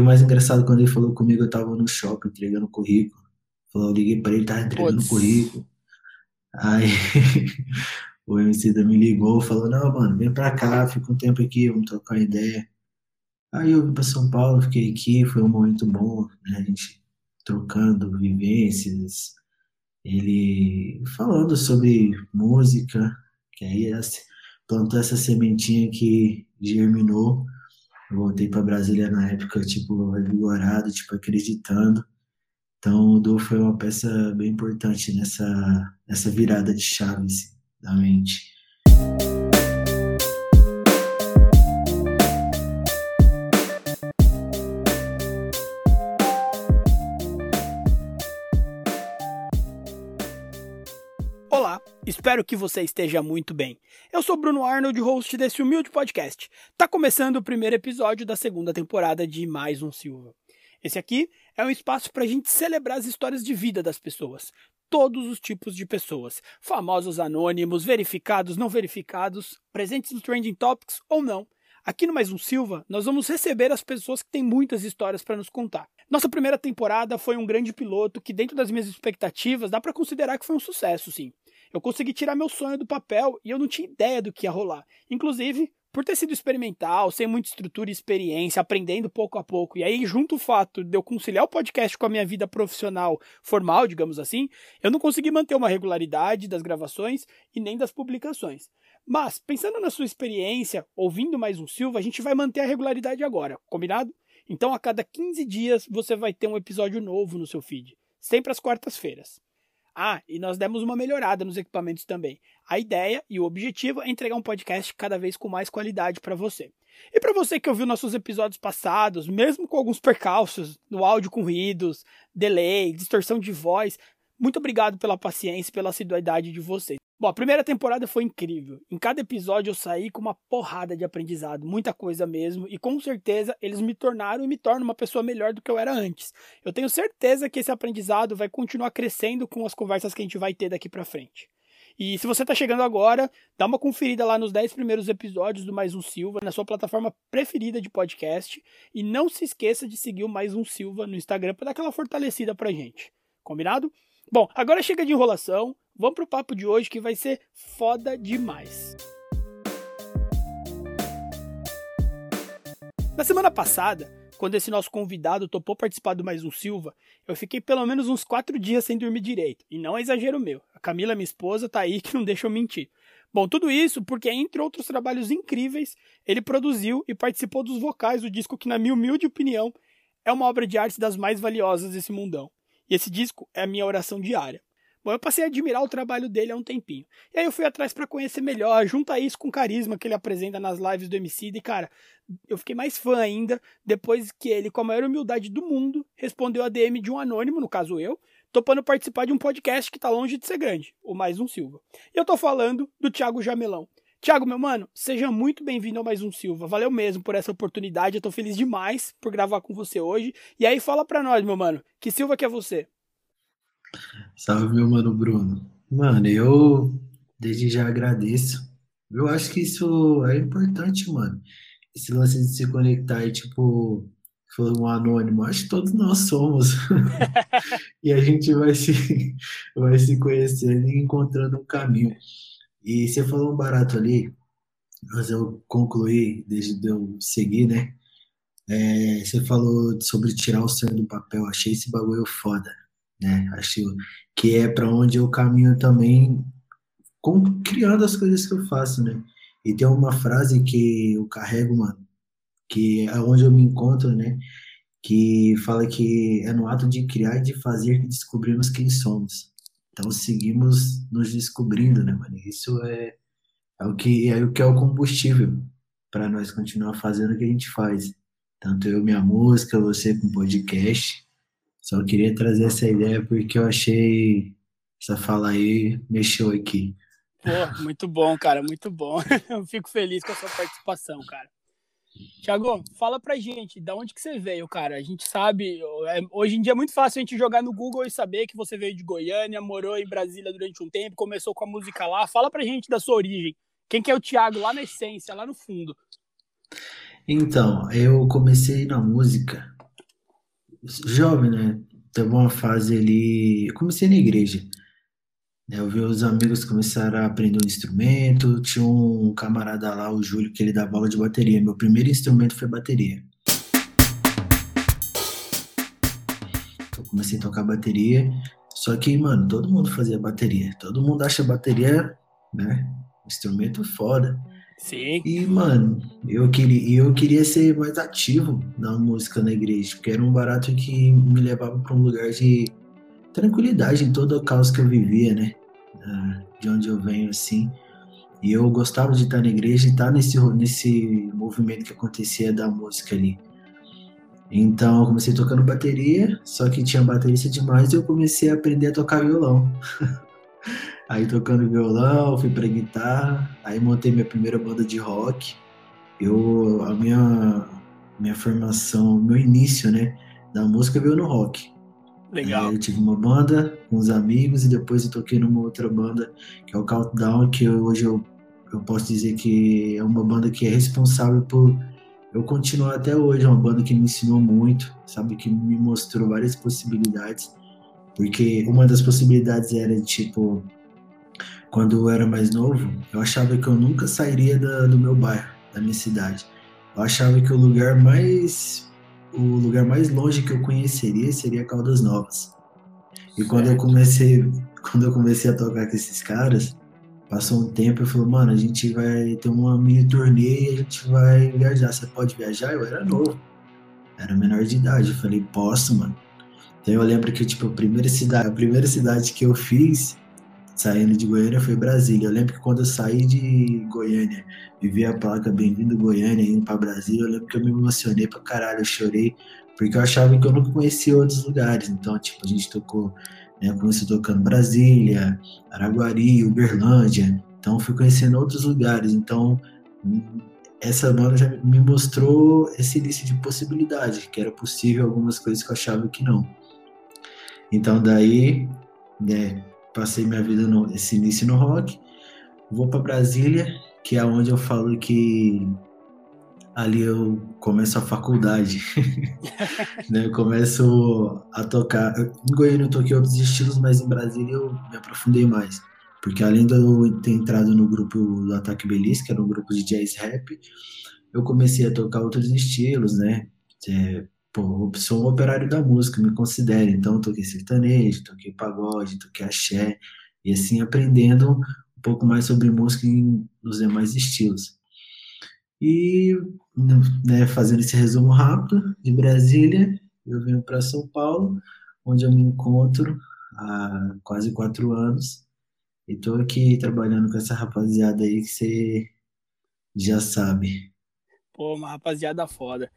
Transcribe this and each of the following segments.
o mais engraçado quando ele falou comigo, eu tava no shopping entregando currículo. Falou, eu liguei pra ele, tava entregando currículo. Aí o MC da me ligou, falou, não, mano, vem pra cá, fica um tempo aqui, vamos trocar ideia. Aí eu vim pra São Paulo, fiquei aqui, foi um momento bom, né? A gente trocando vivências, ele falando sobre música, que aí plantou essa sementinha que germinou. Eu voltei para Brasília na época, tipo, vigorado, tipo, acreditando. Então, o Du foi uma peça bem importante nessa, nessa virada de chaves da mente. Espero que você esteja muito bem. Eu sou Bruno Arnold, host desse humilde podcast. Tá começando o primeiro episódio da segunda temporada de Mais um Silva. Esse aqui é um espaço para a gente celebrar as histórias de vida das pessoas. Todos os tipos de pessoas. Famosos anônimos, verificados, não verificados, presentes nos Trending Topics ou não. Aqui no Mais um Silva, nós vamos receber as pessoas que têm muitas histórias para nos contar. Nossa primeira temporada foi um grande piloto que, dentro das minhas expectativas, dá para considerar que foi um sucesso, sim. Eu consegui tirar meu sonho do papel e eu não tinha ideia do que ia rolar. Inclusive, por ter sido experimental, sem muita estrutura e experiência, aprendendo pouco a pouco, e aí, junto o fato de eu conciliar o podcast com a minha vida profissional formal, digamos assim, eu não consegui manter uma regularidade das gravações e nem das publicações. Mas, pensando na sua experiência, ouvindo mais um Silva, a gente vai manter a regularidade agora, combinado? Então, a cada 15 dias, você vai ter um episódio novo no seu feed, sempre às quartas-feiras. Ah, e nós demos uma melhorada nos equipamentos também. A ideia e o objetivo é entregar um podcast cada vez com mais qualidade para você. E para você que ouviu nossos episódios passados, mesmo com alguns percalços no áudio com ruídos, delay, distorção de voz, muito obrigado pela paciência e pela assiduidade de vocês. Bom, a primeira temporada foi incrível. Em cada episódio eu saí com uma porrada de aprendizado, muita coisa mesmo, e com certeza eles me tornaram e me tornam uma pessoa melhor do que eu era antes. Eu tenho certeza que esse aprendizado vai continuar crescendo com as conversas que a gente vai ter daqui para frente. E se você está chegando agora, dá uma conferida lá nos 10 primeiros episódios do Mais Um Silva, na sua plataforma preferida de podcast. E não se esqueça de seguir o Mais Um Silva no Instagram para dar aquela fortalecida pra gente. Combinado? Bom, agora chega de enrolação. Vamos pro papo de hoje que vai ser foda demais. Na semana passada, quando esse nosso convidado topou participar do Mais Um Silva, eu fiquei pelo menos uns quatro dias sem dormir direito. E não é exagero meu. A Camila, minha esposa, tá aí que não deixa eu mentir. Bom, tudo isso porque, entre outros trabalhos incríveis, ele produziu e participou dos vocais do disco que, na minha humilde opinião, é uma obra de arte das mais valiosas desse mundão. E esse disco é a minha oração diária. Bom, eu passei a admirar o trabalho dele há um tempinho. E aí eu fui atrás para conhecer melhor, junta isso com o carisma que ele apresenta nas lives do MC. E, cara, eu fiquei mais fã ainda depois que ele, com a maior humildade do mundo, respondeu a DM de um anônimo, no caso eu, topando participar de um podcast que tá longe de ser grande, o Mais Um Silva. E eu tô falando do Thiago Jamelão. Thiago, meu mano, seja muito bem-vindo ao Mais Um Silva. Valeu mesmo por essa oportunidade. Eu tô feliz demais por gravar com você hoje. E aí, fala pra nós, meu mano, que Silva que é você? Salve, meu mano Bruno. Mano, eu desde já agradeço. Eu acho que isso é importante, mano. Esse lance de se conectar e, tipo, foi um anônimo, acho que todos nós somos. e a gente vai se, vai se conhecendo e encontrando um caminho. E você falou um barato ali, mas eu concluí, desde eu seguir, né? É, você falou sobre tirar o sonho do papel, achei esse bagulho foda né? Acho que é para onde eu caminho também, com, criando as coisas que eu faço, né? E tem uma frase que eu carrego, mano, que é onde eu me encontro, né? Que fala que é no ato de criar e de fazer que descobrimos quem somos. Então seguimos nos descobrindo, né, mano? Isso é, é o que é o que é o combustível para nós continuar fazendo o que a gente faz. Tanto eu, minha música, você com podcast. Só queria trazer essa ideia porque eu achei essa fala aí mexeu aqui. Pô, muito bom, cara, muito bom. Eu fico feliz com a sua participação, cara. Tiago, fala pra gente, da onde que você veio, cara? A gente sabe, é, hoje em dia é muito fácil a gente jogar no Google e saber que você veio de Goiânia, morou em Brasília durante um tempo, começou com a música lá. Fala pra gente da sua origem. Quem que é o Tiago lá na essência, lá no fundo? Então, eu comecei na música jovem, né? Teve uma fase ali. Comecei na igreja. Eu vi os amigos começaram a aprender um instrumento. Tinha um camarada lá, o Júlio, que ele dava aula de bateria. Meu primeiro instrumento foi bateria. Eu comecei a tocar bateria. Só que, mano, todo mundo fazia bateria. Todo mundo acha bateria, né? Instrumento foda. Sim. E, mano, eu queria, eu queria ser mais ativo na música na igreja, porque era um barato que me levava para um lugar de tranquilidade em todo o caos que eu vivia, né? Ah, De onde eu venho, assim. E eu gostava de estar na igreja e estar nesse, nesse movimento que acontecia da música ali. Então, eu comecei tocando bateria, só que tinha baterista demais e eu comecei a aprender a tocar violão. Aí tocando violão, fui pra guitarra, aí montei minha primeira banda de rock. Eu, a minha, minha formação, meu início, né, da música veio no rock. Legal. Eu tive uma banda com os amigos e depois eu toquei numa outra banda, que é o Countdown, que eu- hoje eu, eu posso dizer que é uma banda que é responsável por eu continuar até hoje. É uma banda que me ensinou muito, sabe, que me mostrou várias possibilidades. Porque uma das possibilidades era, tipo, quando eu era mais novo, eu achava que eu nunca sairia da- do meu bairro, da minha cidade. Eu achava que o lugar mais o lugar mais longe que eu conheceria seria Caldas Novas. E quando eu comecei, quando eu comecei a tocar com esses caras, passou um tempo, eu falei, mano, a gente vai ter uma mini turnê e a gente vai viajar. Você pode viajar? Eu era novo. Era menor de idade. Eu falei, posso, mano. Então eu lembro que, tipo, a primeira cidade, a primeira cidade que eu fiz saindo de Goiânia foi Brasília. Eu lembro que quando eu saí de Goiânia e vi a placa Bem-vindo Goiânia indo pra Brasília, eu lembro que eu me emocionei pra caralho, eu chorei, porque eu achava que eu nunca conhecia outros lugares. Então, tipo, a gente tocou, né, começou tocando Brasília, Araguari, Uberlândia. Então, fui conhecendo outros lugares. Então, essa banda já me mostrou esse início de possibilidade, que era possível algumas coisas que eu achava que não. Então, daí, né, passei minha vida no esse início no rock, vou para Brasília, que é onde eu falo que ali eu começo a faculdade, né? Eu começo a tocar. Em Goiânia eu toquei outros estilos, mas em Brasília eu me aprofundei mais, porque além de eu ter entrado no grupo do Ataque Belis, que era um grupo de jazz rap, eu comecei a tocar outros estilos, né? É, pô, eu sou um operário da música, me considero. Então, toquei sertanejo, toquei pagode, toquei axé, e assim aprendendo um pouco mais sobre música nos demais estilos. E, né, fazendo esse resumo rápido, de Brasília, eu venho para São Paulo, onde eu me encontro há quase quatro anos, e estou aqui trabalhando com essa rapaziada aí que você já sabe. Pô, uma rapaziada foda.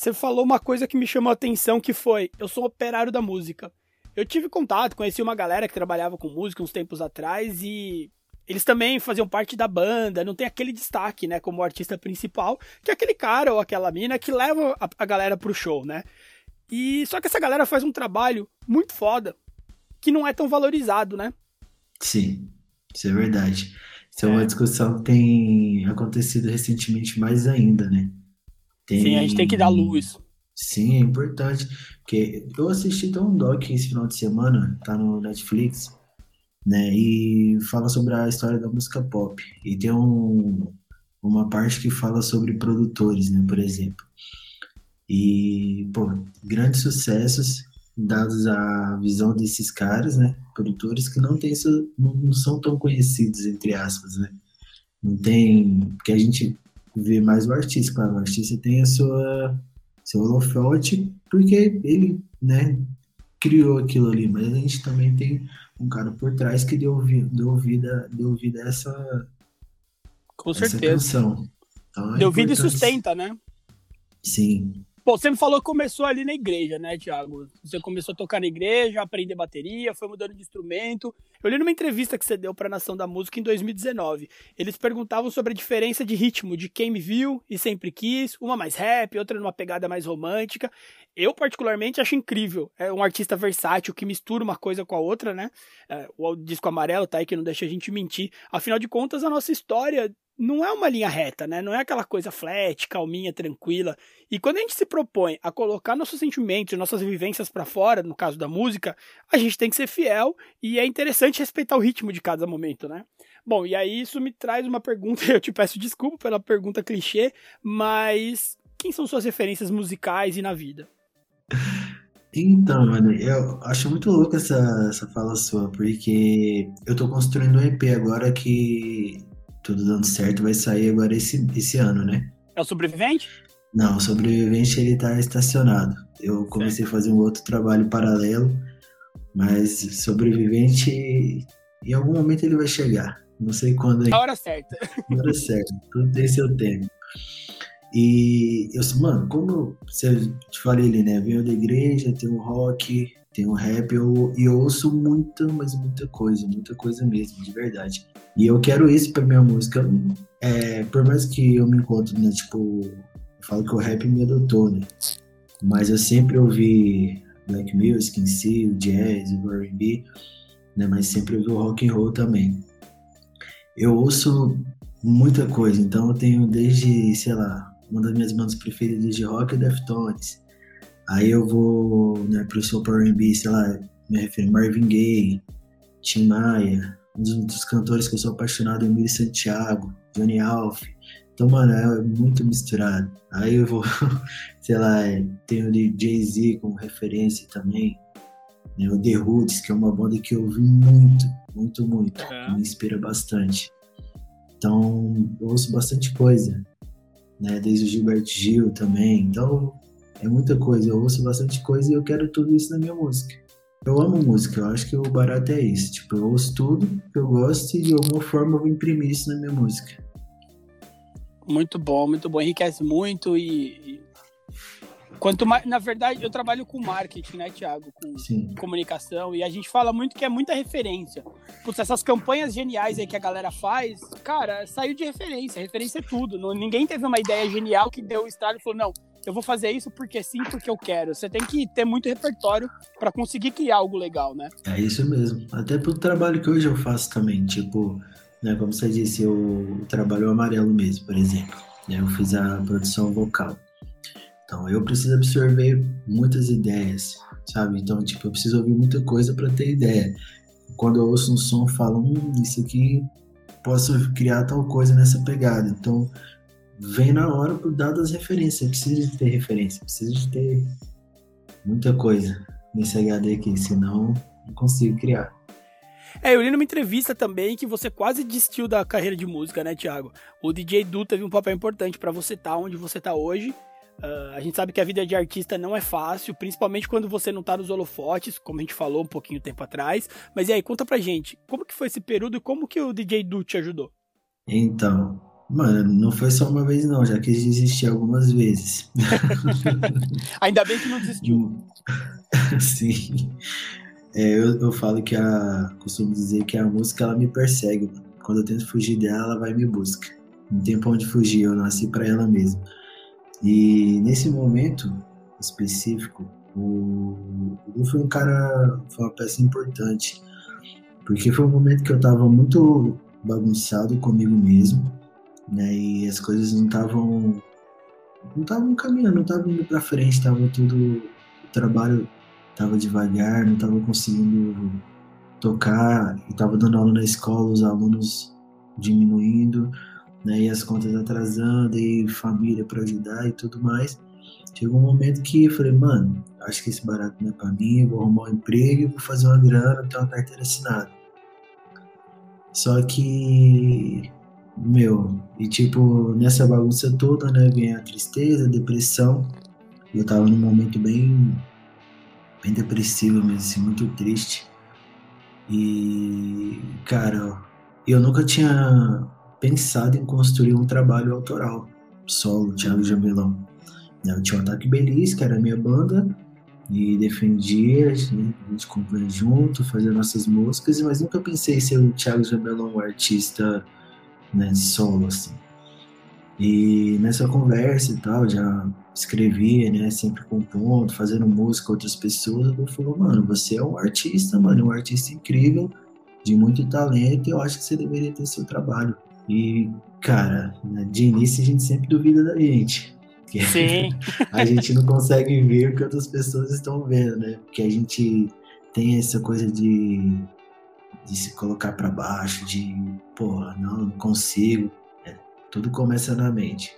Você falou uma coisa que me chamou a atenção, que foi, eu sou operário da música. Eu tive contato, conheci uma galera que trabalhava com música uns tempos atrás e eles também faziam parte da banda, não tem aquele destaque, né, como artista principal, que é aquele cara ou aquela mina que leva a, a galera pro show, né? E só que essa galera faz um trabalho muito foda, que não é tão valorizado, né? Sim, isso é verdade. Isso é É. uma discussão que tem acontecido recentemente mais ainda, né? Sim, a gente tem que dar Tem- luz. Sim, é importante. Porque eu assisti até um doc esse final de semana, tá no Netflix, né? E fala sobre a história da música pop. E tem um, uma parte que fala sobre produtores, né? Por exemplo. E, pô, grandes sucessos dados à visão desses caras, né? Produtores que não tem, não são tão conhecidos, entre aspas, né? Não tem. Porque a gente vê mais o artista, claro, o artista tem a sua seu holofote, porque ele, né, criou aquilo ali, mas a gente também tem um cara por trás que deu, deu vida, deu vida a essa, Com essa certeza. canção. Então, é Deu vida e sustenta, né? Sim, Pô, você me falou que começou ali na igreja, né, Thiago? Você começou a tocar na igreja, aprender bateria, foi mudando de instrumento. Eu li numa entrevista que você deu pra Nação da Música em 2019. Eles perguntavam sobre a diferença de ritmo de Quem Me Viu e Sempre Quis, uma mais rap, outra numa pegada mais romântica. Eu, particularmente, acho incrível. É um artista versátil que mistura uma coisa com a outra, né? É, o disco amarelo tá aí que não deixa a gente mentir. Afinal de contas, a nossa história não é uma linha reta, né? Não é aquela coisa flat, calminha, tranquila. E quando a gente se propõe a colocar nossos sentimentos, nossas vivências para fora, no caso da música, a gente tem que ser fiel e é interessante respeitar o ritmo de cada momento, né? Bom, e aí isso me traz uma pergunta, eu te peço desculpa pela pergunta clichê, mas quem são suas referências musicais e na vida? Então, mano, eu acho muito louco essa, essa fala sua, porque eu tô construindo um EP agora que tudo dando certo, vai sair agora esse, esse ano, né? É o Sobrevivente? Não, o Sobrevivente ele tá estacionado. Eu comecei certo. a fazer um outro trabalho paralelo, mas Sobrevivente, em algum momento ele vai chegar. Não sei quando. Na hora certa. Na hora certa. Tudo tem seu tempo. E eu, mano, como você te falei ali, né? Venho da igreja, tem o rock, tem o rap, eu, eu ouço muita, mas muita coisa, muita coisa mesmo, de verdade. E eu quero isso pra minha música. É, por mais que eu me encontro, né? Tipo, eu falo que o rap me adotou, né? Mas eu sempre ouvi black music em si, o jazz, o R&B, né? Mas sempre ouvi o rock and roll também. Eu ouço muita coisa, então eu tenho desde, sei lá, uma das minhas bandas preferidas de rock é Deftones. Aí eu vou né, pro seu R&B, sei lá, me refiro Marvin Gaye, Tim Maia, um dos, dos, cantores que eu sou apaixonado, Emílio Santiago, Johnny Alf. Então, mano, é muito misturado. Aí eu vou, sei lá, tenho o Jay-Z como referência também. Né, o The Roots, que é uma banda que eu ouvi muito, muito, muito, que me inspira bastante. Então, eu ouço bastante coisa né? Desde o Gilberto Gil também. Então, é muita coisa. Eu ouço bastante coisa e eu quero tudo isso na minha música. Eu amo música, eu acho que o barato é isso. Tipo, eu ouço tudo que eu gosto e de alguma forma eu vou imprimir isso na minha música. Muito bom, muito bom. Enriquece muito e, Quanto mais, na verdade, eu trabalho com marketing, né, Thiago? Com Sim. comunicação, e a gente fala muito que é muita referência. Putz, essas campanhas geniais aí que a galera faz, cara, saiu de referência. Referência é tudo. Não, ninguém teve uma ideia genial que deu o estralo e falou, não, eu vou fazer isso porque sim, porque eu quero. Você tem que ter muito repertório para conseguir criar algo legal, né? É isso mesmo. Até pro trabalho que hoje eu faço também, tipo, né, como você disse, eu trabalho amarelo mesmo, por exemplo. Né, eu fiz a produção vocal. Então eu preciso absorver muitas ideias, sabe? Então, tipo, eu preciso ouvir muita coisa para ter ideia. Quando eu ouço um som, eu falo, hum, isso aqui posso criar tal coisa nessa pegada. Então, vem na hora por dadas as referências. Eu preciso de ter referência, preciso de ter muita coisa nesse HD aqui, senão não consigo criar. É, eu li numa entrevista também que você quase desistiu da carreira de música, né, Thiago? O DJ Du teve um papel importante para você estar tá onde você está hoje Uh, a gente sabe que a vida de artista não é fácil, principalmente quando você não tá nos holofotes, como a gente falou um pouquinho tempo atrás. Mas e aí, conta pra gente, como que foi esse período e como que o DJ Du te ajudou? Então, mano, não foi só uma vez não, já quis desistir algumas vezes. Ainda bem que não desistiu. Sim. É, eu, eu falo que a. costumo dizer que a música ela me persegue. Quando eu tento fugir dela, ela vai e me busca. Não tem pra onde fugir, eu nasci para ela mesmo. E nesse momento específico, o Lu foi um cara, foi uma peça importante, porque foi um momento que eu estava muito bagunçado comigo mesmo, né? E as coisas não estavam não estavam caminhando, não estavam indo para frente, estava tudo o trabalho estava devagar, não estava conseguindo tocar, estava dando aula na escola, os alunos diminuindo, né? E as contas atrasando, e família para ajudar e tudo mais. Chegou um momento que eu falei, mano, acho que esse barato não é pra mim, vou arrumar um emprego, vou fazer uma grana, ter uma carteira assinada. Só que, meu, e tipo, nessa bagunça toda, né, vem a tristeza, a depressão. Eu tava num momento bem, bem depressivo mesmo, assim, muito triste. E, cara, eu nunca tinha pensado em construir um trabalho autoral, solo, Thiago Jambelão. Né, eu tinha o Ataque Belis, que era a minha banda, e defendia, né, a gente compunha junto, fazia nossas músicas, mas nunca pensei em ser o Thiago Jambelão, um artista né, solo, assim. E nessa conversa e tal, já escrevia, né, sempre compondo, fazendo música com outras pessoas, eu falou, mano, você é um artista, mano, um artista incrível, de muito talento, e eu acho que você deveria ter seu trabalho E, cara, de início a gente sempre duvida da gente. Sim. a gente não consegue ver o que outras pessoas estão vendo, né? Porque a gente tem essa coisa de, de se colocar para baixo, de, porra, não, não consigo. É, tudo começa na mente.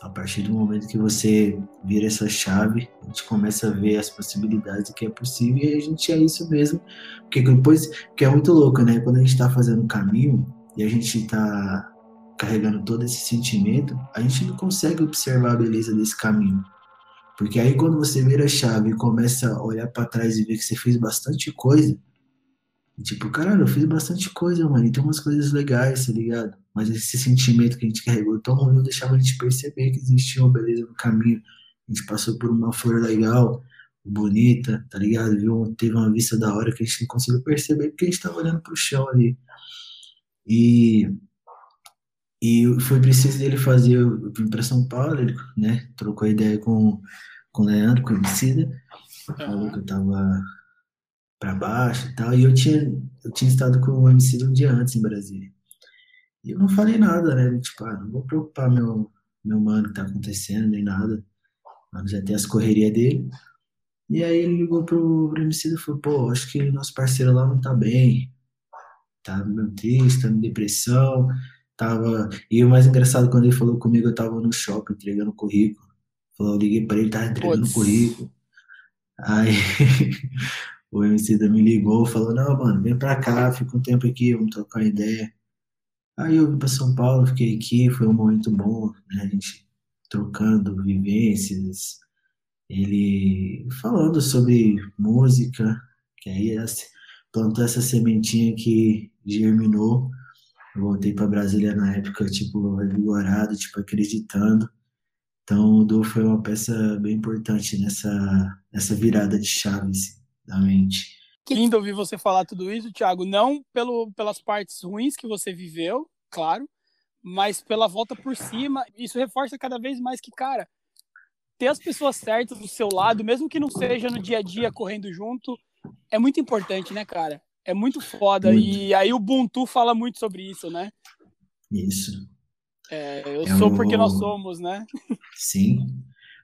A partir do momento que você vira essa chave, a gente começa a ver as possibilidades do que é possível e a gente é isso mesmo. Porque depois, que é muito louco, né? Quando a gente está fazendo o caminho e a gente está carregando todo esse sentimento, a gente não consegue observar a beleza desse caminho. Porque aí quando você vira a chave e começa a olhar para trás e ver que você fez bastante coisa, tipo, caralho, eu fiz bastante coisa, mano, e tem umas coisas legais, tá ligado? Mas esse sentimento que a gente carregou tão ruim não deixava a gente perceber que existia uma beleza no caminho. A gente passou por uma flor legal, bonita, tá ligado? Viu? Teve uma vista da hora que a gente não conseguiu perceber porque a gente tava olhando pro chão ali. E e foi preciso ele fazer, eu vim para São Paulo, ele né, trocou ideia com, com o Leandro, com o Emicida, falou que eu tava para baixo e tal, e eu tinha, eu tinha estado com o Emicida um dia antes em Brasília. E eu não falei nada, né, tipo, ah, não vou preocupar meu, meu mano que tá acontecendo, nem nada, mano já tem as correrias dele. E aí ele ligou pro, pro Emicida e falou, pô, acho que nosso parceiro lá não tá bem, tá meio triste, tá em depressão, Tava. E o mais engraçado, quando ele falou comigo, eu tava no shopping entregando currículo. Falou, eu liguei pra ele, tava entregando Puts. currículo. Aí o MC da me ligou, falou, não, mano, vem pra cá, fica um tempo aqui, vamos trocar ideia. Aí eu vim pra São Paulo, fiquei aqui, foi um momento bom, né? A gente trocando vivências, ele falando sobre música, que aí plantou essa sementinha que germinou eu voltei para Brasília na época, tipo, revigorado, tipo, acreditando. Então, o Du foi uma peça bem importante nessa, nessa virada de chaves da mente. Que lindo ouvir você falar tudo isso, Thiago. Não pelo, pelas partes ruins que você viveu, claro, mas pela volta por cima. Isso reforça cada vez mais que, cara, ter as pessoas certas do seu lado, mesmo que não seja no dia a dia correndo junto, é muito importante, né, cara? É muito foda. Muito. E aí o Ubuntu fala muito sobre isso, né? Isso. É, eu é sou o... porque nós somos, né? Sim.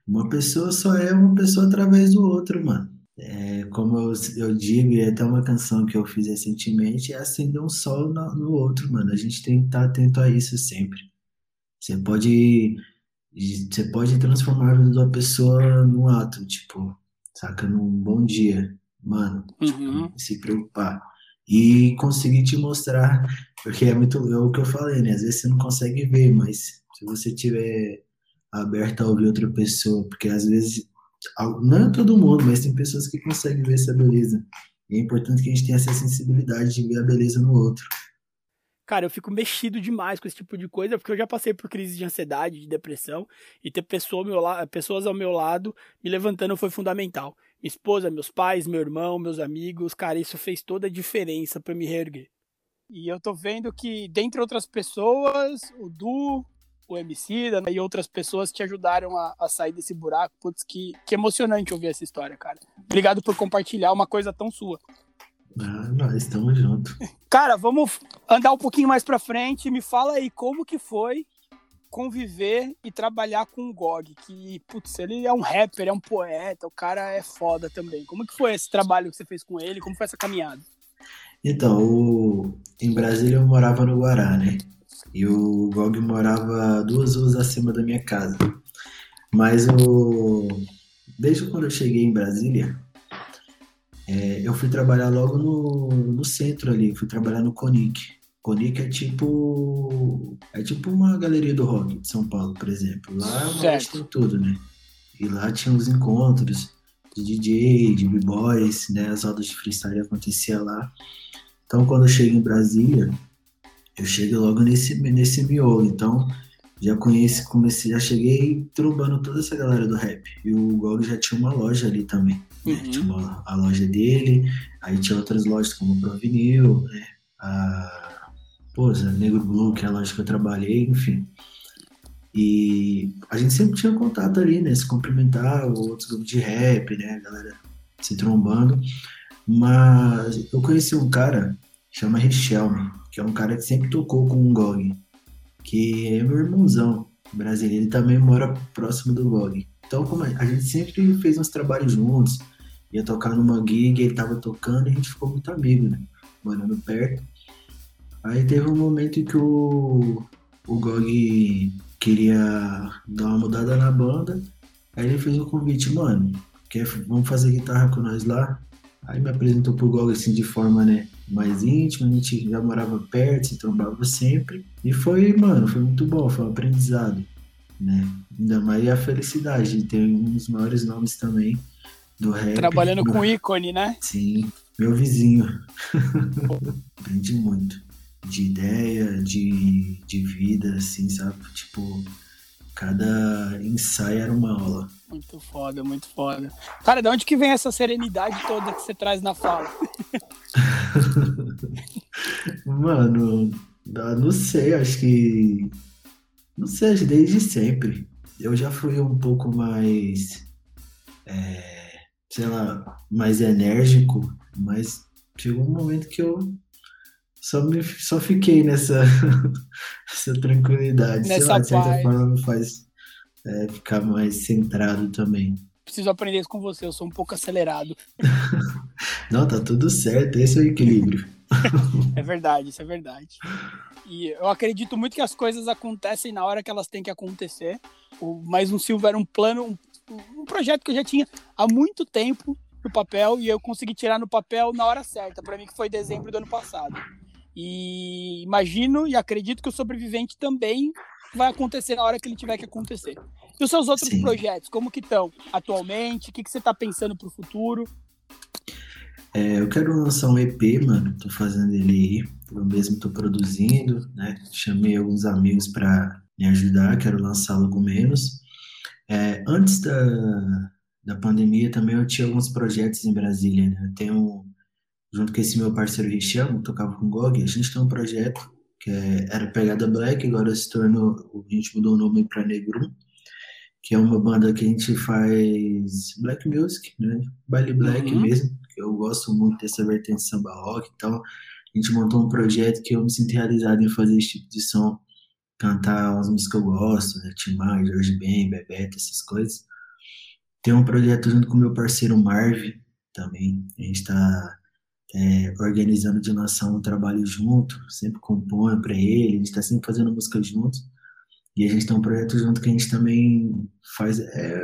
Uma pessoa só é uma pessoa através do outro, mano. É, como eu, eu digo, e é até uma canção que eu fiz recentemente, é acender um sol no, no outro, mano. A gente tem que estar atento a isso sempre. Você pode, você pode transformar a vida de uma pessoa num ato, tipo, saca? Num bom dia. Mano, uhum. tipo, se preocupar e conseguir te mostrar, porque é muito é o que eu falei, né? Às vezes você não consegue ver, mas se você tiver aberto a ouvir outra pessoa, porque às vezes não é todo mundo, mas tem pessoas que conseguem ver essa beleza. E é importante que a gente tenha essa sensibilidade de ver a beleza no outro. Cara, eu fico mexido demais com esse tipo de coisa, porque eu já passei por crise de ansiedade, de depressão, e ter pessoa ao meu pessoas ao meu lado me levantando foi fundamental esposa, meus pais, meu irmão, meus amigos, cara, isso fez toda a diferença para me reerguer. E eu tô vendo que, dentre outras pessoas, o Du, o MC né, e outras pessoas te ajudaram a, a, sair desse buraco. Putz, que, que emocionante ouvir essa história, cara. Obrigado por compartilhar uma coisa tão sua. Ah, nós estamos juntos. Cara, vamos andar um pouquinho mais pra frente. Me fala aí como que foi conviver e trabalhar com o Gog, que, putz, ele é um rapper, é um poeta, o cara é foda também. Como que foi esse trabalho que você fez com ele? Como foi essa caminhada? Então, o... em Brasília eu morava no Guará, né? E o Gog morava duas ruas acima da minha casa. Mas o... desde quando eu cheguei em Brasília, é, eu fui trabalhar logo no, no centro ali, fui trabalhar no Conic. Conic é tipo. É tipo uma galeria do rock de São Paulo, por exemplo. Lá é tem tudo, né? E lá tinha os encontros de DJ, de b-boys, né? As rodas de freestyle acontecia lá. Então quando eu chego em Brasília, eu chego logo nesse, nesse miolo. Então já conheci, comecei, já cheguei trombando toda essa galera do rap. E o Gog já tinha uma loja ali também. Né? Uhum. Tinha uma, a loja dele, aí tinha outras lojas como o Provinil, né? A pô, Negro Blue, que é a loja que eu trabalhei, enfim. E a gente sempre tinha contato ali, né? Se cumprimentar, outros grupos de rap, né? A galera se trombando. Mas eu conheci um cara, chama Richelme, que é um cara que sempre tocou com um GOG. que é meu irmãozão brasileiro, ele também mora próximo do GOG. Então, como a gente sempre fez uns trabalhos juntos, ia tocar numa gig, ele tava tocando e a gente ficou muito amigo, né? Morando perto. Aí teve um momento que o, o Gog queria dar uma mudada na banda. Aí ele fez o convite, mano, quer, vamos fazer guitarra com nós lá? Aí me apresentou pro Gog assim de forma, né, mais íntima, a gente já morava perto, se trombava sempre. E foi, mano, foi muito bom, foi um aprendizado, né? Ainda mais a felicidade de ter um dos maiores nomes também do rap. Trabalhando com ícone, né? Sim, meu vizinho. Aprendi muito. De ideia, de, de vida, assim, sabe? Tipo, cada ensaio era uma aula. Muito foda, muito foda. Cara, de onde que vem essa serenidade toda que você traz na fala? Mano, não sei, acho que. Não sei, desde sempre. Eu já fui um pouco mais. É, sei lá, mais enérgico, mas chegou um momento que eu só, me, só fiquei nessa, essa tranquilidade. Nessa sei lá, de certa paz. forma me faz é, ficar mais centrado também. Preciso aprender isso com você, eu sou um pouco acelerado. Não, tá tudo certo, esse é o equilíbrio. é verdade, isso é verdade. E eu acredito muito que as coisas acontecem na hora que elas têm que acontecer. O Mais um Silva era um plano, um projeto que eu já tinha há muito tempo no papel e eu consegui tirar no papel na hora certa, para mim que foi dezembro do ano passado. E imagino e acredito que o sobrevivente também vai acontecer na hora que ele tiver que acontecer. E os seus outros Sim. projetos, como que estão atualmente? O que, que você está pensando para o futuro? É, eu quero lançar um EP, mano. Tô fazendo ele aí. Eu mesmo tô produzindo, né? Chamei alguns amigos para me ajudar. Quero lançar logo menos. É, antes da, da pandemia também eu tinha alguns projetos em Brasília, né? Eu tenho, junto com esse meu parceiro Richel, tocava com o Gog, a gente tem um projeto que é, era Pegada Black, agora se tornou, a gente mudou o nome para Negrum, que é uma banda que a gente faz black music, né? Baile black uhum. mesmo, que eu gosto muito dessa vertente samba rock, então a gente montou um projeto que eu me sinto realizado em fazer esse tipo de som cantar as músicas que eu gosto, né? Timar, Jorge Ben, Bebeto, essas coisas. Tem um projeto junto com meu parceiro Marv também. A gente está é, organizando de lançar um trabalho junto, sempre componho para ele, a gente está sempre fazendo música juntos. E a gente tem um projeto junto que a gente também faz. É,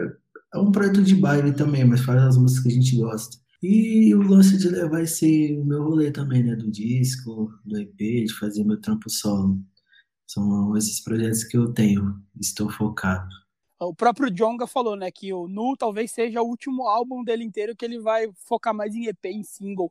é um projeto de baile também, mas faz as músicas que a gente gosta. E o lance de levar esse meu rolê também, né? Do disco, do EP, de fazer meu trampo solo. São esses projetos que eu tenho, estou focado. O próprio Jonga falou, né, que o Nu talvez seja o último álbum dele inteiro que ele vai focar mais em EP, em single.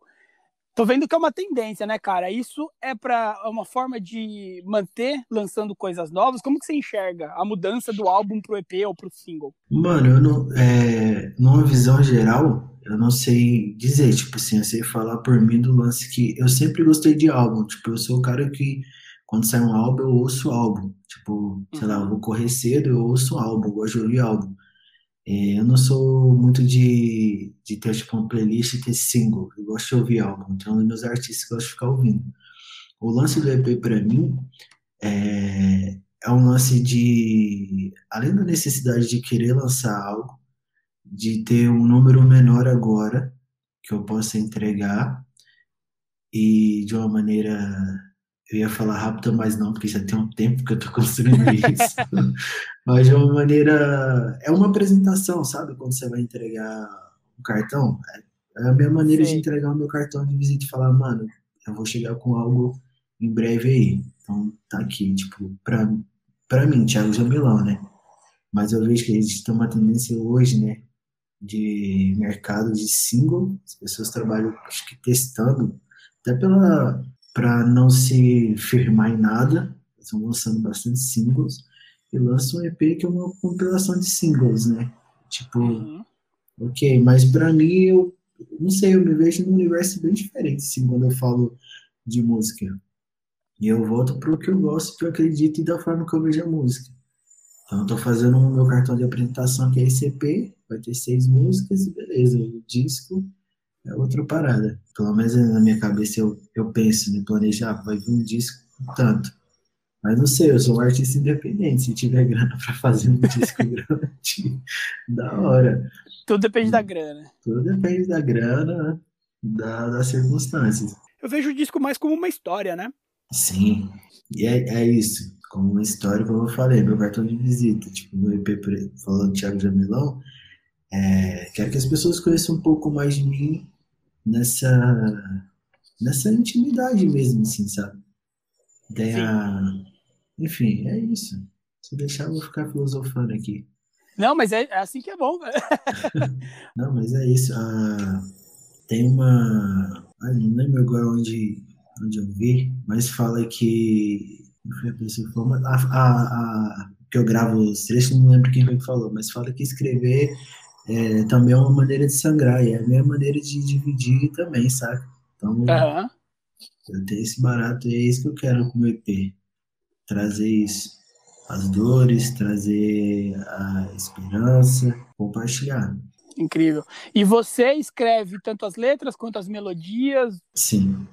Tô vendo que é uma tendência, né, cara? Isso é para uma forma de manter lançando coisas novas. Como que você enxerga a mudança do álbum pro EP ou pro single? Mano, eu não, é, numa visão geral, eu não sei dizer, tipo assim, eu sei falar por mim do lance que eu sempre gostei de álbum. Tipo, eu sou o cara que quando sai um álbum, eu ouço o álbum. Tipo, sei lá, eu vou correr cedo, eu ouço o álbum, eu gosto de ouvir álbum. É, eu não sou muito de, de ter tipo uma playlist e ter single. Eu gosto de ouvir álbum. Então, meus artistas gostam de ficar ouvindo. O lance do EP para mim é, é um lance de, além da necessidade de querer lançar algo, de ter um número menor agora que eu possa entregar e de uma maneira eu ia falar rápido, mas não, porque já tem um tempo que eu tô construindo isso. mas de uma maneira. É uma apresentação, sabe? Quando você vai entregar um cartão. É a minha maneira Sim. de entregar o meu cartão de visita e falar, mano, eu vou chegar com algo em breve aí. Então tá aqui, tipo, pra, pra mim, Thiago Jamilão, né? Mas eu vejo que a gente tem uma tendência hoje, né? De mercado de single, as pessoas trabalham, acho que testando, até pela para não se firmar em nada, estão lançando bastante singles e lançam um EP que é uma compilação de singles, né? Tipo, uhum. ok, mas para mim eu não sei, eu me vejo num universo bem diferente, assim, quando eu falo de música. E eu volto para o que eu gosto, que eu acredito e da forma que eu vejo a música. Então, eu tô fazendo o meu cartão de apresentação, que é esse EP, vai ter seis músicas e beleza, o disco é outra parada. Pelo menos na minha cabeça eu, eu penso, me planejar, vai vir um disco tanto. Mas não sei, eu sou um artista independente. Se tiver grana para fazer um disco grande, da hora. Tudo depende da grana. Tudo depende da grana, da, das circunstâncias. Eu vejo o disco mais como uma história, né? Sim, e é, é isso. Como uma história, como eu falei, meu cartão de visita. Tipo, no EP falando Thiago Jamilão, é, quero que as pessoas conheçam um pouco mais de mim nessa, nessa intimidade mesmo, assim, sabe? Daí a... Enfim, é isso. Se deixar, eu vou ficar filosofando aqui. Não, mas é, é assim que é bom, Não, mas é isso. Ah, tem uma. Ah, não lembro agora onde, onde eu vi, mas fala que. A, a, a, que eu gravo os trechos, não lembro quem foi que falou, mas fala que escrever é, também é uma maneira de sangrar, e é a minha maneira de dividir também, saca? Então, uhum. eu tenho esse barato e é isso que eu quero com o EP. Trazer isso. As dores, trazer a esperança, compartilhar. Incrível. E você escreve tanto as letras quanto as melodias? Sim.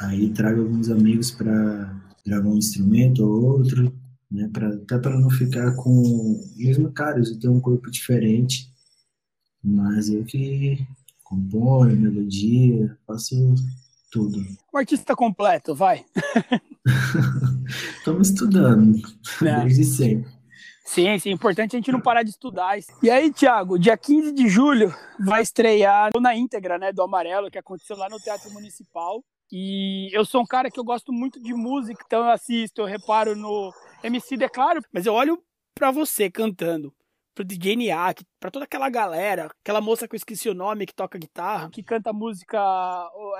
Aí trago alguns amigos para gravar um instrumento ou outro, né? Pra, até para não ficar com. Mesmo, cara, eu tenho um corpo diferente, mas eu que componho, melodia, faço tudo. O artista completo, vai. Estamos estudando, é. desde sempre. Sim, sim, é importante a gente não parar de estudar. E aí, Thiago, dia 15 de julho vai estrear na íntegra, né, do Amarelo, que aconteceu lá no Teatro Municipal. E eu sou um cara que eu gosto muito de música, então eu assisto, eu reparo no MC, é claro, mas eu olho para você cantando pro DJ Niak, pra toda aquela galera, aquela moça que eu esqueci o nome, que toca guitarra, que canta música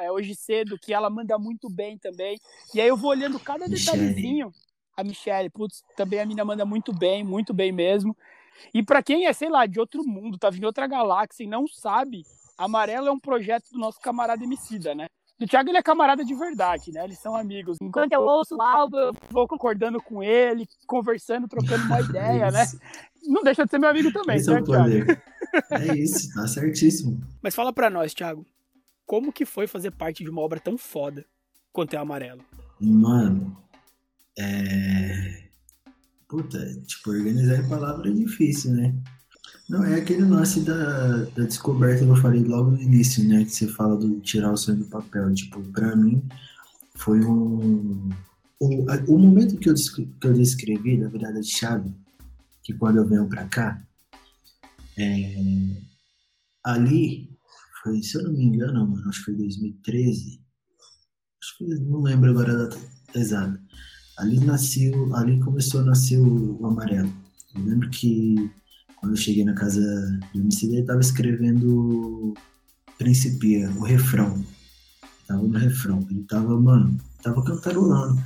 é, hoje cedo, que ela manda muito bem também. E aí eu vou olhando cada detalhezinho. A Michelle, putz, também a mina manda muito bem, muito bem mesmo. E para quem é, sei lá, de outro mundo, tá vindo outra galáxia e não sabe, Amarelo é um projeto do nosso camarada Emicida, né? O Thiago ele é camarada de verdade, né? Eles são amigos. Enquanto eu ouço o álbum, eu vou concordando com ele, conversando, trocando uma ideia, né? Não deixa de ser meu amigo também, Esse né, é Thiago? É isso, tá certíssimo. Mas fala pra nós, Thiago, como que foi fazer parte de uma obra tão foda quanto é Amarelo? Mano, é... Puta, tipo, organizar em palavra é difícil, né? Não, é aquele lance da, da descoberta que eu falei logo no início, né? Que você fala do tirar o sonho do papel. Tipo, pra mim, foi um. O, o momento que eu, que eu descrevi da virada de chave, que quando eu venho pra cá, é, ali, foi, se eu não me engano, mano, acho que foi 2013. Acho que não lembro agora a data exata. Ali nasceu, ali começou a nascer o, o amarelo. Eu lembro que quando eu cheguei na casa do MC, ele tava escrevendo Principia, o refrão. Tava no refrão. Ele tava, mano, tava cantarolando.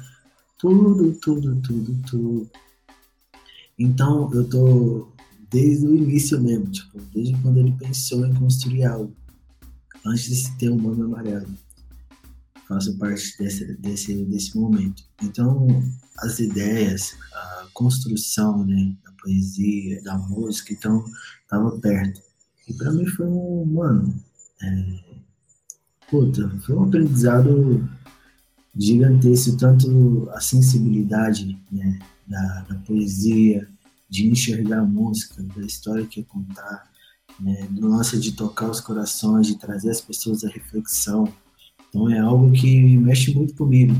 Tudo, tudo, tudo, tudo. Então, eu tô desde o início mesmo, tipo, desde quando ele pensou em construir algo, antes de se ter um nome amarelo. Faço parte desse, desse, desse momento. Então, as ideias, a construção, né, poesia, da música, então tava perto. E para mim foi um, mano, é, puta, foi um aprendizado gigantesco, tanto a sensibilidade né, da, da, poesia, de enxergar a música, da história que ia contar, né, do lance de tocar os corações, de trazer as pessoas à reflexão. Então é algo que mexe muito comigo.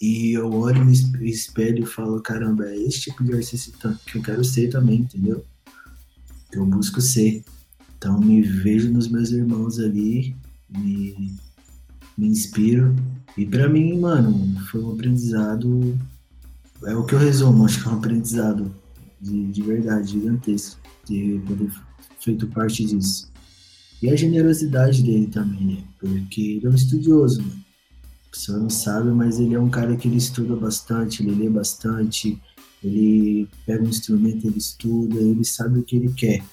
E eu olho no espelho e falo, caramba, é esse tipo de artista que eu quero ser também, entendeu? Que eu busco ser. Então me vejo nos meus irmãos ali, me, me inspiro. E para mim, mano, foi um aprendizado. É o que eu resumo, acho que é um aprendizado de, de verdade, gigantesco, de poder feito parte disso. E a generosidade dele também, né? Porque ele é um estudioso, mano pessoa não sabe, mas ele é um cara que ele estuda bastante, ele lê bastante, ele pega um instrumento, ele estuda, ele sabe o que ele quer,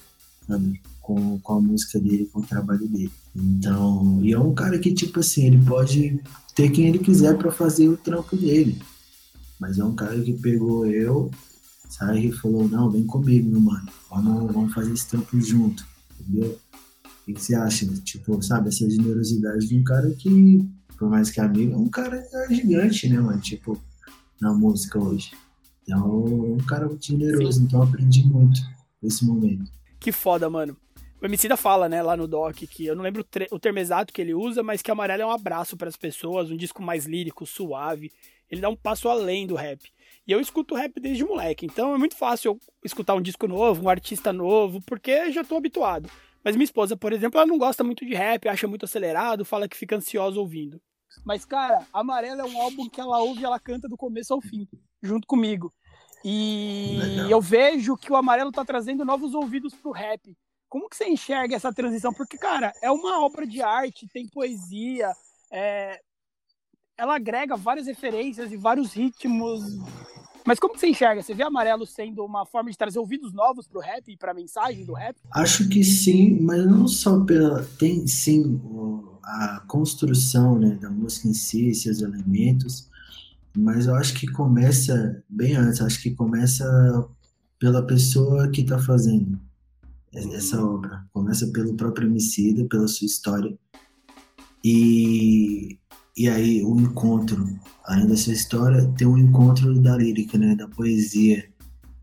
sabe? Com, com a música dele, com o trabalho dele. Então, e é um cara que, tipo assim, ele pode ter quem ele quiser para fazer o trampo dele. Mas é um cara que pegou eu, sabe, e falou, não, vem comigo, meu mano, vamos, vamos fazer esse trampo junto, entendeu? O que você acha? Tipo, sabe, essa generosidade de um cara que por mais que amigo, é um cara gigante, né, mano? Tipo, na música hoje. Então, um cara muito generoso, Sim. então aprendi muito nesse momento. Que foda, mano. O Emicida fala, né, lá no doc, que eu não lembro o termo exato que ele usa, mas que Amarelo é um abraço para as pessoas, um disco mais lírico, suave. Ele dá um passo além do rap. E eu escuto rap desde moleque, então é muito fácil eu escutar um disco novo, um artista novo, porque já tô habituado. Mas minha esposa, por exemplo, ela não gosta muito de rap, acha muito acelerado, fala que fica ansiosa ouvindo. Mas, cara, Amarelo é um álbum que ela ouve e ela canta do começo ao fim, junto comigo. E Legal. eu vejo que o Amarelo tá trazendo novos ouvidos pro rap. Como que você enxerga essa transição? Porque, cara, é uma obra de arte, tem poesia, é... ela agrega várias referências e vários ritmos. Mas como você enxerga? Você vê Amarelo sendo uma forma de trazer ouvidos novos pro rap e pra mensagem do rap? Acho que sim, mas não só pela... Tem, sim, a construção né, da música em si, seus elementos, mas eu acho que começa bem antes, acho que começa pela pessoa que está fazendo essa obra. Começa pelo próprio Emicida, pela sua história. E, e aí o encontro, além dessa história, tem um encontro da lírica, né, da poesia,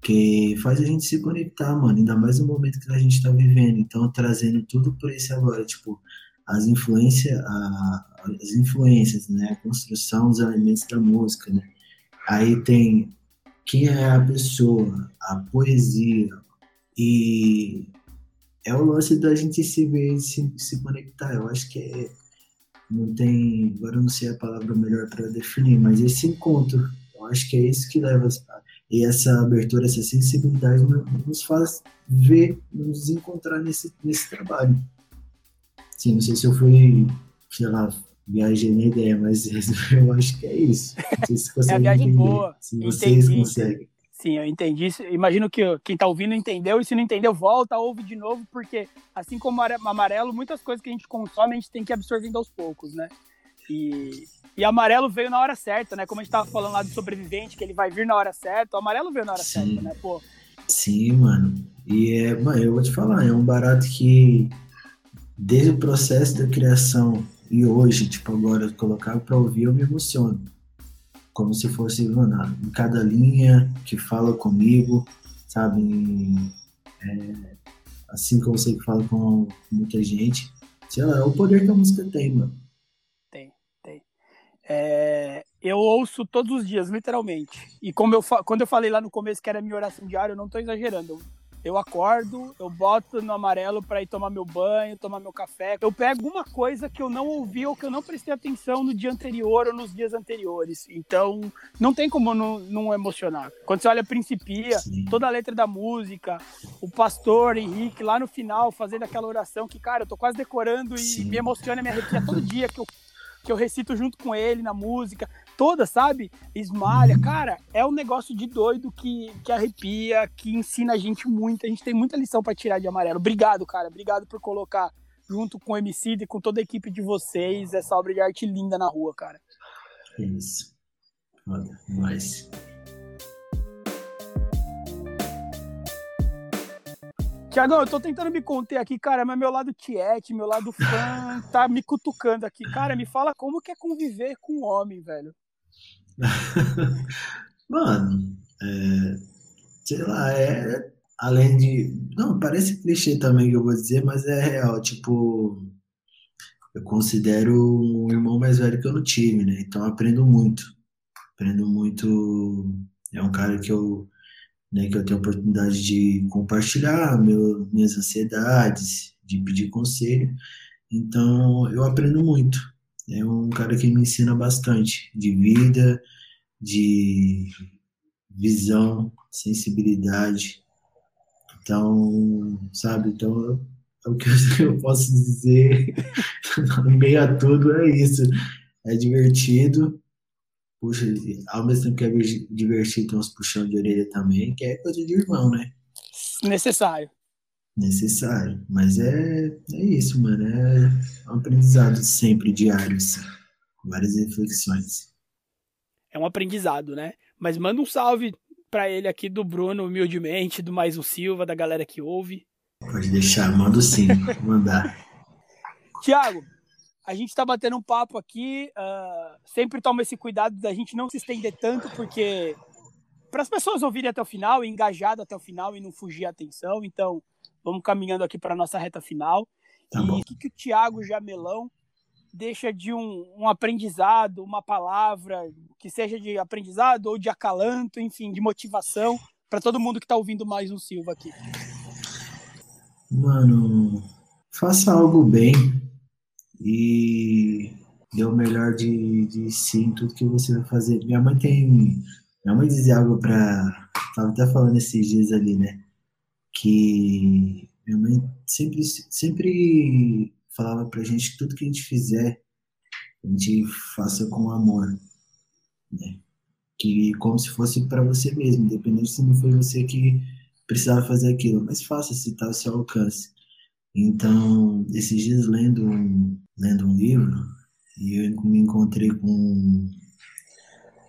que faz a gente se conectar, mano, ainda mais no momento que a gente está vivendo. Então, trazendo tudo por isso agora, tipo, as influências, as influências, né, a construção dos elementos da música, né. Aí tem quem é a pessoa, a poesia e é o lance da gente se ver se, se conectar. Eu acho que é, não tem, agora não sei a palavra melhor para definir, mas esse encontro, eu acho que é isso que leva e essa abertura, essa sensibilidade nos faz ver, nos encontrar nesse, nesse trabalho. Sim, não sei se eu fui, sei lá, viajei na ideia, mas eu acho que é isso. Não sei se é a viagem entender, boa. Se vocês Entendi. conseguem. Sim, eu entendi. Imagino que quem está ouvindo entendeu, e se não entendeu, volta, ouve de novo, porque assim como amarelo, muitas coisas que a gente consome, a gente tem que ir absorvendo aos poucos, né? E, e amarelo veio na hora certa, né? Como a gente estava falando lá do sobrevivente, que ele vai vir na hora certa, o amarelo veio na hora Sim. certa, né? Pô. Sim, mano. E é, mano, eu vou te falar, é um barato que desde o processo da criação e hoje, tipo, agora colocar para ouvir, eu me emociono como se fosse, mano, em cada linha que fala comigo, sabe? É, assim como você que fala com muita gente. Sei lá, é o poder que a música tem, mano. Tem, tem. É, eu ouço todos os dias, literalmente. E como eu, quando eu falei lá no começo que era minha oração diária, eu não tô exagerando. Eu acordo, eu boto no amarelo para ir tomar meu banho, tomar meu café. Eu pego uma coisa que eu não ouvi ou que eu não prestei atenção no dia anterior ou nos dias anteriores. Então, não tem como não, não emocionar. Quando você olha Principia, Sim. toda a letra da música, o pastor Henrique lá no final fazendo aquela oração que, cara, eu tô quase decorando e Sim. me emociona, me arrepia todo dia que eu que eu recito junto com ele na música, toda, sabe? Esmalha, cara, é um negócio de doido que, que arrepia, que ensina a gente muito. A gente tem muita lição para tirar de amarelo. Obrigado, cara. Obrigado por colocar junto com o MC e com toda a equipe de vocês essa obra de arte linda na rua, cara. É isso. Foda, mais. Tiagão, eu tô tentando me conter aqui, cara, mas meu lado tiete, meu lado fã, tá me cutucando aqui. Cara, me fala como que é conviver com um homem, velho. Mano, é, sei lá, é além de. Não, parece clichê também que eu vou dizer, mas é real. Tipo, eu considero um irmão mais velho que eu não tive, né? Então aprendo muito. Aprendo muito. É um cara que eu né, que eu tenho a oportunidade de compartilhar meu, minhas ansiedades, de pedir conselho. Então, eu aprendo muito. É um cara que me ensina bastante de vida, de visão, sensibilidade. Então, sabe? Então, é o que eu posso dizer no meio a tudo é isso. É divertido, puxa, ao mesmo tempo que é divertido, tem uns puxão de orelha também, que é coisa de irmão, né? Necessário. Necessário. Mas é, é isso, mano. É um aprendizado sempre diário, assim. Várias reflexões. É um aprendizado, né? Mas manda um salve para ele aqui do Bruno, humildemente, do Mais um Silva, da galera que ouve. Pode deixar, mando sim, mandar. Tiago, a gente está batendo um papo aqui, uh, sempre toma esse cuidado da gente não se estender tanto, porque para as pessoas ouvirem até o final, engajado até o final e não fugir a atenção. Então, vamos caminhando aqui para nossa reta final. Tá e o que, que o Tiago Jamelão deixa de um, um, aprendizado, uma palavra que seja de aprendizado ou de acalanto, enfim, de motivação para todo mundo que está ouvindo mais um Silva aqui? Mano, faça algo bem e dê o melhor de, de si em tudo que você vai fazer. Minha mãe tem. Minha mãe dizia algo para. Tava até falando esses dias ali, né? Que minha mãe sempre, sempre falava pra gente que tudo que a gente fizer, a gente faça com amor, né? Que como se fosse para você mesmo, independente se não foi você que precisava fazer aquilo, mas faça se tá ao seu alcance. Então, esses dias lendo um, lendo um livro, e eu me encontrei com,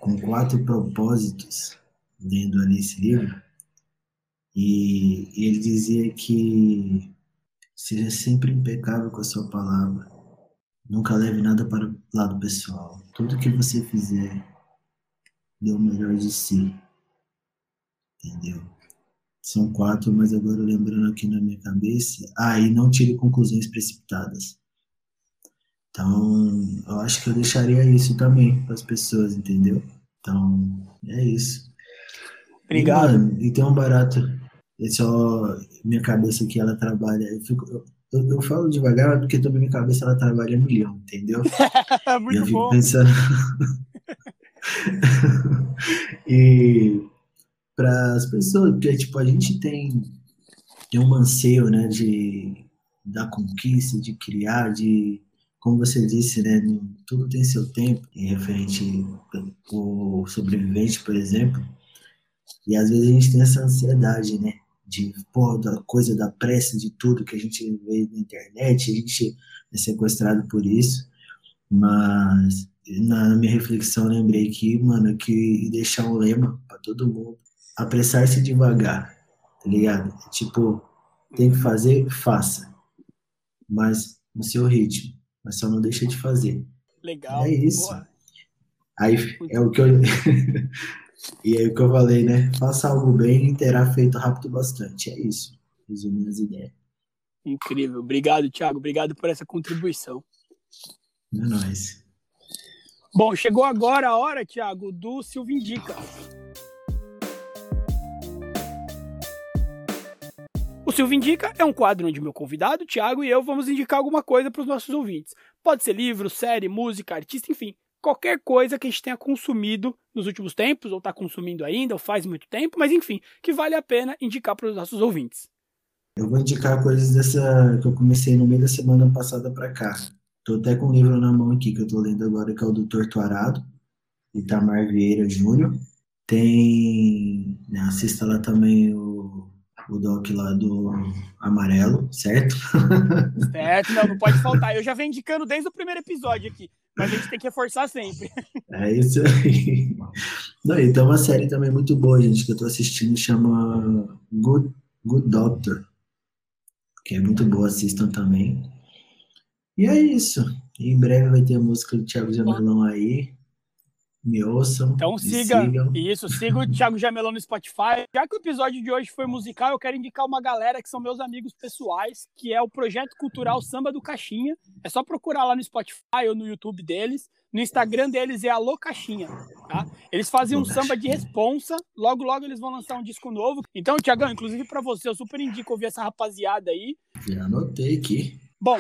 com quatro propósitos lendo ali esse livro, e, e ele dizia que Seja sempre impecável com a sua palavra. Nunca leve nada para o lado pessoal. Tudo que você fizer, dê o melhor de si. Entendeu? São quatro, mas agora lembrando aqui na minha cabeça. Ah, e não tire conclusões precipitadas. Então, eu acho que eu deixaria isso também para as pessoas, entendeu? Então, é isso. Obrigado. E, mano, e tem um barato é só minha cabeça que ela trabalha. Eu, fico, eu, eu, falo devagar porque também minha cabeça ela trabalha milhão, entendeu? Muito e eu fico bom. pensando. e para as pessoas, porque tipo, a gente tem, tem um anseio, né, de da conquista, de criar, de como você disse, né, tudo tem seu tempo, em referente ao sobrevivente, por exemplo. E às vezes a gente tem essa ansiedade, né? De porra, da coisa da pressa, de tudo que a gente vê na internet, a gente é sequestrado por isso. Mas na minha reflexão lembrei que, mano, que deixar um lema para todo mundo, apressar-se devagar, tá ligado? Tipo, tem que fazer, faça. Mas no seu ritmo, mas só não deixa de fazer. Legal. É isso. Aí é o que eu E aí o que eu falei, né? Faça algo bem e terá feito rápido bastante. É isso. Resumindo as ideias. Incrível. Obrigado, Thiago. Obrigado por essa contribuição. É nóis. Bom, chegou agora a hora, Thiago, do Silvio Indica. O Silvio Indica é um quadro onde meu convidado, Thiago, e eu vamos indicar alguma coisa para os nossos ouvintes. Pode ser livro, série, música, artista, enfim qualquer coisa que a gente tenha consumido nos últimos tempos, ou está consumindo ainda, ou faz muito tempo, mas enfim, que vale a pena indicar para os nossos ouvintes. Eu vou indicar coisas dessa que eu comecei no meio da semana passada para cá. Estou até com um livro na mão aqui que eu estou lendo agora, que é o do Torturado, Itamar Vieira Júnior. Tem. Né, assista lá também o, o doc lá do Amarelo, certo? Certo, não, não pode faltar. Eu já venho indicando desde o primeiro episódio aqui. Mas a gente tem que reforçar sempre. É isso aí. Não, e tem uma série também muito boa, gente, que eu tô assistindo, chama Good, Good Doctor. Que é muito boa, assistam também. E é isso. Em breve vai ter a música do Thiago Jamelão aí me ouçam. Então siga, isso, siga o Thiago Jamelão no Spotify. Já que o episódio de hoje foi musical, eu quero indicar uma galera que são meus amigos pessoais, que é o Projeto Cultural Samba do Caixinha. É só procurar lá no Spotify ou no YouTube deles. No Instagram deles é Alô Caixinha, tá? Eles fazem um samba de responsa, logo logo eles vão lançar um disco novo. Então, Tiagão, inclusive para você, eu super indico ouvir essa rapaziada aí. Já anotei aqui. Bom,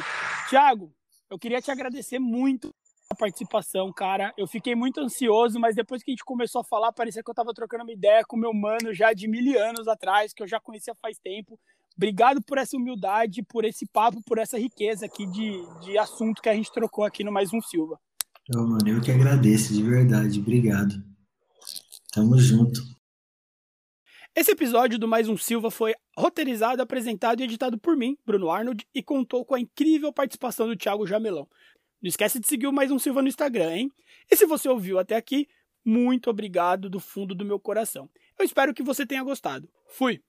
Thiago, eu queria te agradecer muito participação, cara. Eu fiquei muito ansioso, mas depois que a gente começou a falar, parecia que eu tava trocando uma ideia com meu mano já de mil anos atrás, que eu já conhecia faz tempo. Obrigado por essa humildade, por esse papo, por essa riqueza aqui de, de assunto que a gente trocou aqui no Mais Um Silva. Mano, eu que agradeço, de verdade. Obrigado. Tamo junto. Esse episódio do Mais Um Silva foi roteirizado, apresentado e editado por mim, Bruno Arnold, e contou com a incrível participação do Thiago Jamelão. Não esquece de seguir o Mais Um Silva no Instagram, hein? E se você ouviu até aqui, muito obrigado do fundo do meu coração. Eu espero que você tenha gostado. Fui!